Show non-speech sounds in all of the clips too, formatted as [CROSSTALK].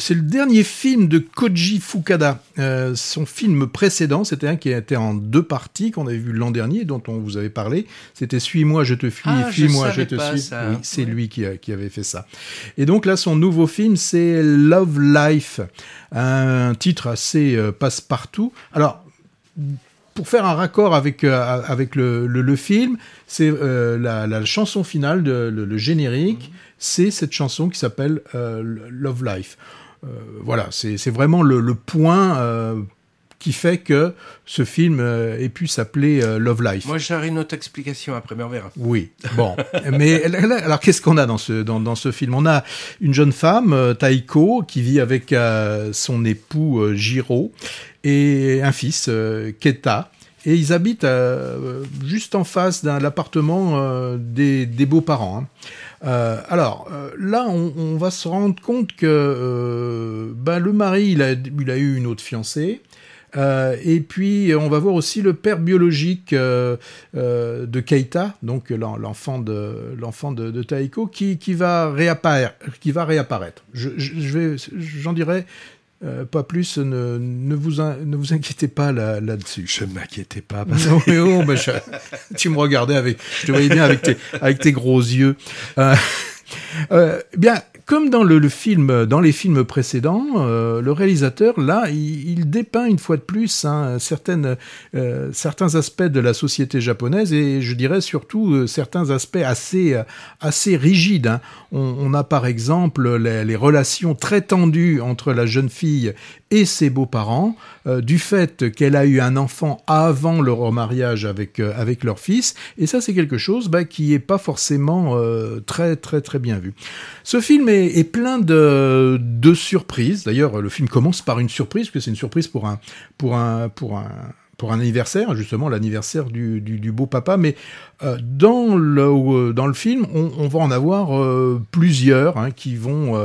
C'est le dernier film de Koji Fukada. Euh, son film précédent, c'était un qui était en deux parties qu'on avait vu l'an dernier, dont on vous avait parlé. C'était Suis-moi, je te fuis, Ah, Fuis-moi, je, te suis. ça. Oui, c'est Ouais. lui qui, a- qui avait fait ça. Et donc là, son nouveau film, c'est Love Life, un titre assez euh, passe-partout. Alors, pour faire un raccord avec, euh, avec le, le- le film, c'est euh, la, la chanson finale, de, le, le générique, c'est cette chanson qui s'appelle euh, Love Life. Euh, voilà, c'est vraiment le, le point euh, qui fait que ce film euh, ait pu s'appeler Love Life. Moi, j'aurai une autre explication après, mais on verra. Oui, bon. [LAUGHS] Mais alors, qu'est-ce qu'on a dans ce, dans, dans ce film? On a une jeune femme, Taiko, qui vit avec euh, son époux euh, Jiro et un fils, euh, Keta. Et ils habitent juste en face d'un l'appartement euh, des, des beaux-parents. hein. Euh, alors euh, là, on, va se rendre compte que euh, ben, le mari, il a, eu une autre fiancée. Et puis on va voir aussi le père biologique de Keita, donc l'en- l'enfant de l'enfant de, Taiko, qui, va réapparaître. Je vais, j'en dirai euh, pas plus. Ne, ne vous in- ne vous inquiétez pas là- là-dessus. Je m'inquiétais pas. Non, mais oh, bah, je- tu me regardais avec, je te voyais bien avec tes, avec tes gros yeux. Euh, euh, bien, comme dans le, film, dans les films précédents, euh, le réalisateur là, il, dépeint une fois de plus hein, certaines, euh, certains aspects de la société japonaise et je dirais surtout euh, certains aspects assez, assez rigides. hein. On, on a par exemple les, les relations très tendues entre la jeune fille et ses beaux-parents, euh, du fait qu'elle a eu un enfant avant leur remariage avec, euh, avec leur fils, et ça c'est quelque chose bah, qui est pas forcément euh, très très très bien vu. Ce film est, est plein de, de surprises, d'ailleurs le film commence par une surprise, parce que c'est une surprise pour un, pour un, pour un, pour un anniversaire, justement l'anniversaire du, du, beau papa, mais euh, dans, le, euh, dans le film, on, va en avoir euh, plusieurs hein, qui, vont,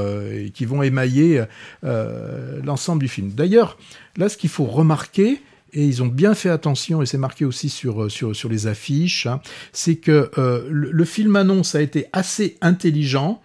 qui vont émailler l'ensemble du film. D'ailleurs, là, ce qu'il faut remarquer, et ils ont bien fait attention, et c'est marqué aussi sur, les affiches, hein, c'est que le film annonce a été assez intelligent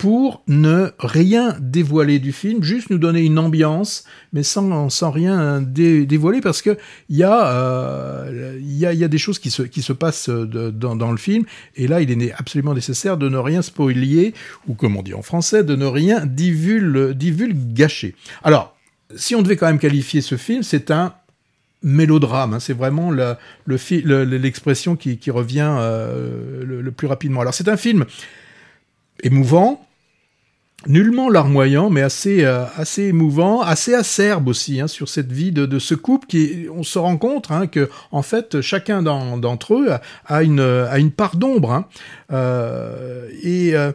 pour ne rien dévoiler du film, juste nous donner une ambiance, mais sans, sans rien dé- dévoiler, parce que il y, euh, y, a, y a des choses qui se, qui se passent de- dans, dans le film, et là, il est absolument nécessaire de ne rien spoiler, ou comme on dit en français, de ne rien divul, divulgacher. Alors, si on devait quand même qualifier ce film, c'est un mélodrame. hein. c'est vraiment la- le le- l'expression qui, qui revient euh, le plus rapidement. Alors, c'est un film émouvant, nullement larmoyant, mais assez, euh, assez émouvant, assez acerbe aussi hein, sur cette vie de, de ce couple qui, on se rend compte hein, que en fait chacun d'en- d'entre eux a, une, a une part d'ombre. hein. Euh, et euh,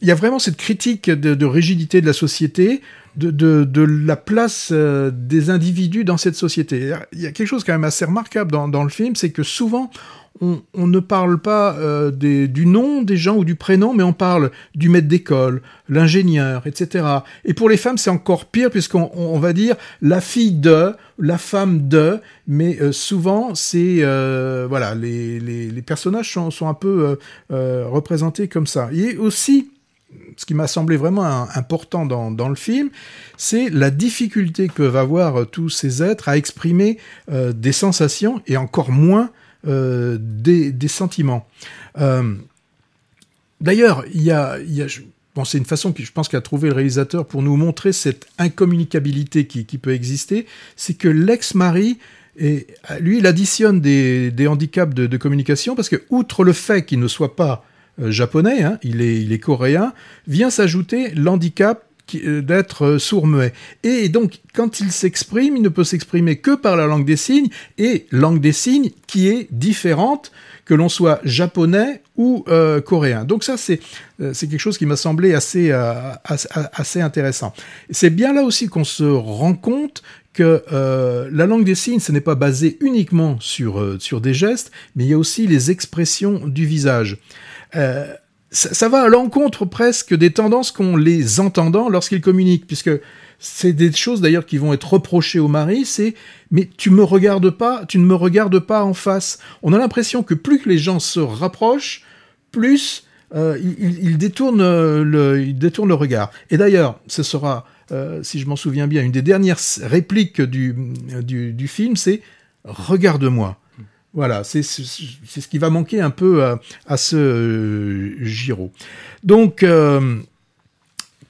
il y a vraiment cette critique de, rigidité de la société, de, de, la place des individus dans cette société. Il y a quelque chose quand même assez remarquable dans le film, c'est que souvent on, ne parle pas euh, du nom des gens ou du prénom, mais on parle du maître d'école, l'ingénieur, etc. Et pour les femmes, c'est encore pire puisqu'on on- on va dire la fille de, la femme de, mais euh, souvent c'est euh, voilà les, les, personnages sont, un peu représentés comme ça. Et aussi ce qui m'a semblé vraiment important dans, dans le film, c'est la difficulté que peuvent avoir tous ces êtres à exprimer des sensations et encore moins des, des sentiments. Euh, D'ailleurs, il y a, bon, c'est une façon que je pense qu'a trouvé le réalisateur pour nous montrer cette incommunicabilité qui, peut exister, c'est que l'ex-mari lui, il additionne des, handicaps de, communication parce que, outre le fait qu'il ne soit pas euh, japonais, hein, il, est, il est coréen, vient s'ajouter l'handicap euh, d'être euh, sourd-muet. Et donc, quand il s'exprime, il ne peut s'exprimer que par la langue des signes, et langue des signes qui est différente que l'on soit japonais ou euh, coréen. Donc ça, c'est euh, quelque chose qui m'a semblé assez, euh, assez, intéressant. C'est bien là aussi qu'on se rend compte que euh, la langue des signes, ce n'est pas basé uniquement sur, euh, sur des gestes, mais il y a aussi les expressions du visage. Euh, ça, va à l'encontre presque des tendances qu'ont les entendants lorsqu'ils communiquent, puisque c'est des choses d'ailleurs qui vont être reprochées au mari, c'est mais tu me regardes pas, tu ne me regardes pas en face. On a l'impression que plus que les gens se rapprochent, plus euh, il, il détourne le, il détourne le regard. Et d'ailleurs, ce sera, euh, si je m'en souviens bien, une des dernières répliques du, du film, c'est Regarde-moi. Voilà, c'est ce qui va manquer un peu à, ce euh, Giro. Donc, euh,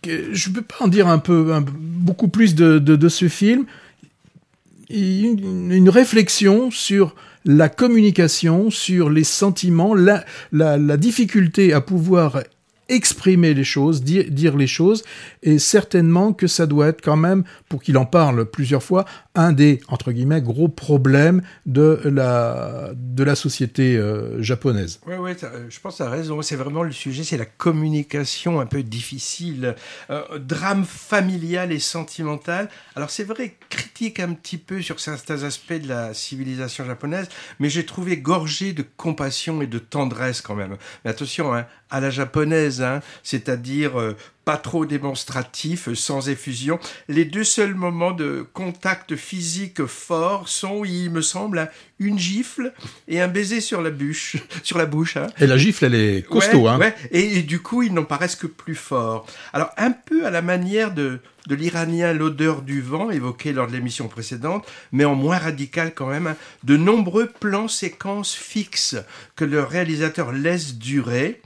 je ne peux pas en dire un peu, beaucoup plus de, de, ce film. Une, une réflexion sur la communication, sur les sentiments, la, la, la difficulté à pouvoir exprimer les choses, dire, dire les choses, et certainement que ça doit être quand même, pour qu'il en parle plusieurs fois, un des, entre guillemets, gros problèmes de la, de la société euh, japonaise. Ouais, t'as- euh, je pense as raison. C'est vraiment le sujet, c'est la communication un peu difficile. Euh, drame familial et sentimental. Alors, c'est vrai, critique un petit peu sur certains aspects de la civilisation japonaise, mais j'ai trouvé gorgé de compassion et de tendresse quand même. Mais attention, hein, à la japonaise, hein, c'est-à-dire euh, pas trop démonstratif, euh, sans effusion. Les deux seuls moments de contact physique fort sont, il me semble, hein, une gifle et un baiser sur la bûche, [LAUGHS] sur la bouche. Hein. Et la gifle, elle est costaud. Ouais, hein. ouais. Et, et du coup, ils n'en paraissent que plus forts. Alors, un peu à la manière de, de l'Iranien L'odeur du vent, évoqué lors de l'émission précédente, mais en moins radical quand même, hein, de nombreux plans séquences fixes que le réalisateur laisse durer.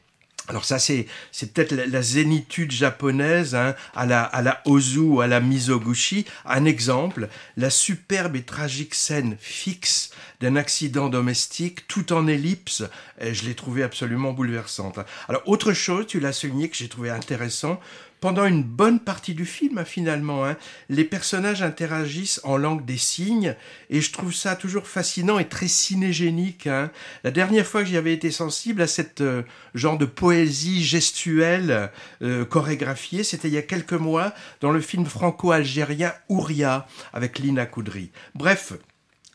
Alors ça, c'est c'est peut-être la, zénitude japonaise, hein, à la à la à la Mizoguchi. Un exemple, la superbe et tragique scène fixe d'un accident domestique, tout en ellipse. Et je l'ai trouvé absolument bouleversante. Alors autre chose, tu l'as souligné que j'ai trouvé intéressant. Pendant une bonne partie du film, finalement, hein, les personnages interagissent en langue des signes, et je trouve ça toujours fascinant et très cinégénique. hein. La dernière fois que j'y avais été sensible à cette euh, genre de poésie gestuelle euh, chorégraphiée, c'était il y a quelques mois dans le film franco-algérien Ouria avec Lina Koudry. Bref,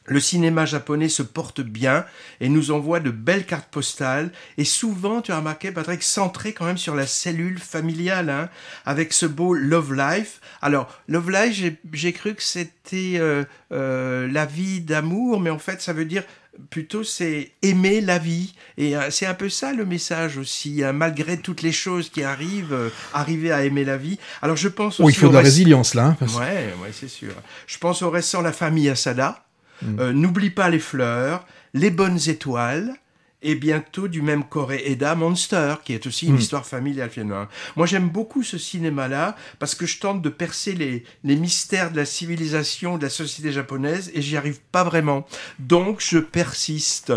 le cinéma japonais se porte bien et nous envoie de belles cartes postales et souvent, tu as remarqué Patrick, centré quand même sur la cellule familiale, hein, avec ce beau Love Life. Alors, Love Life, j'ai- cru que c'était euh, euh, la vie d'amour, mais en fait, ça veut dire plutôt c'est aimer la vie et euh, c'est un peu ça le message aussi hein, malgré toutes les choses qui arrivent euh, arriver à aimer la vie alors je pense Oh, il aussi faut au de la reste- résilience là. hein, parce- Ouais, ouais, c'est sûr. Je pense au récent La famille Asada. Euh, N'oublie pas les fleurs, les bonnes étoiles. Et bientôt du même Corée Eda Monster, qui est aussi une Mm. histoire familiale finalement. Moi j'aime beaucoup ce cinéma-là parce que je tente de percer les, les mystères de la civilisation, de la société japonaise et j'y arrive pas vraiment. Donc je persiste.